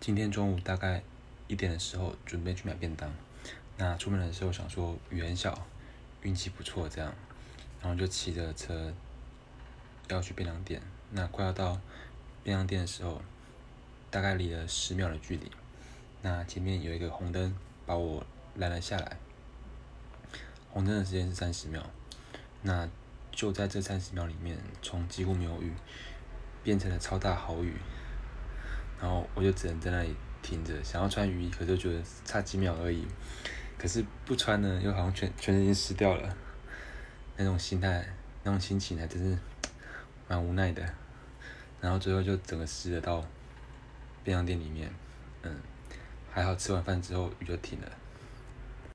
今天中午大概一点的时候准备去买便当，那出门的时候想说雨很小，运气不错这样，然后就骑着车要去便当店。那快要到便当店的时候，大概离了十秒的距离，那前面有一个红灯把我拦了下来。红灯的时间是三十秒，那就在这三十秒里面，从几乎没有雨变成了超大豪雨。然后我就只能在那里停着，想要穿雨衣，可是觉得差几秒而已。可是不穿呢，又好像全全身已经湿掉了。那种心态，那种心情还真是蛮无奈的。然后最后就整个湿了到便当店里面，嗯，还好吃完饭之后雨就停了。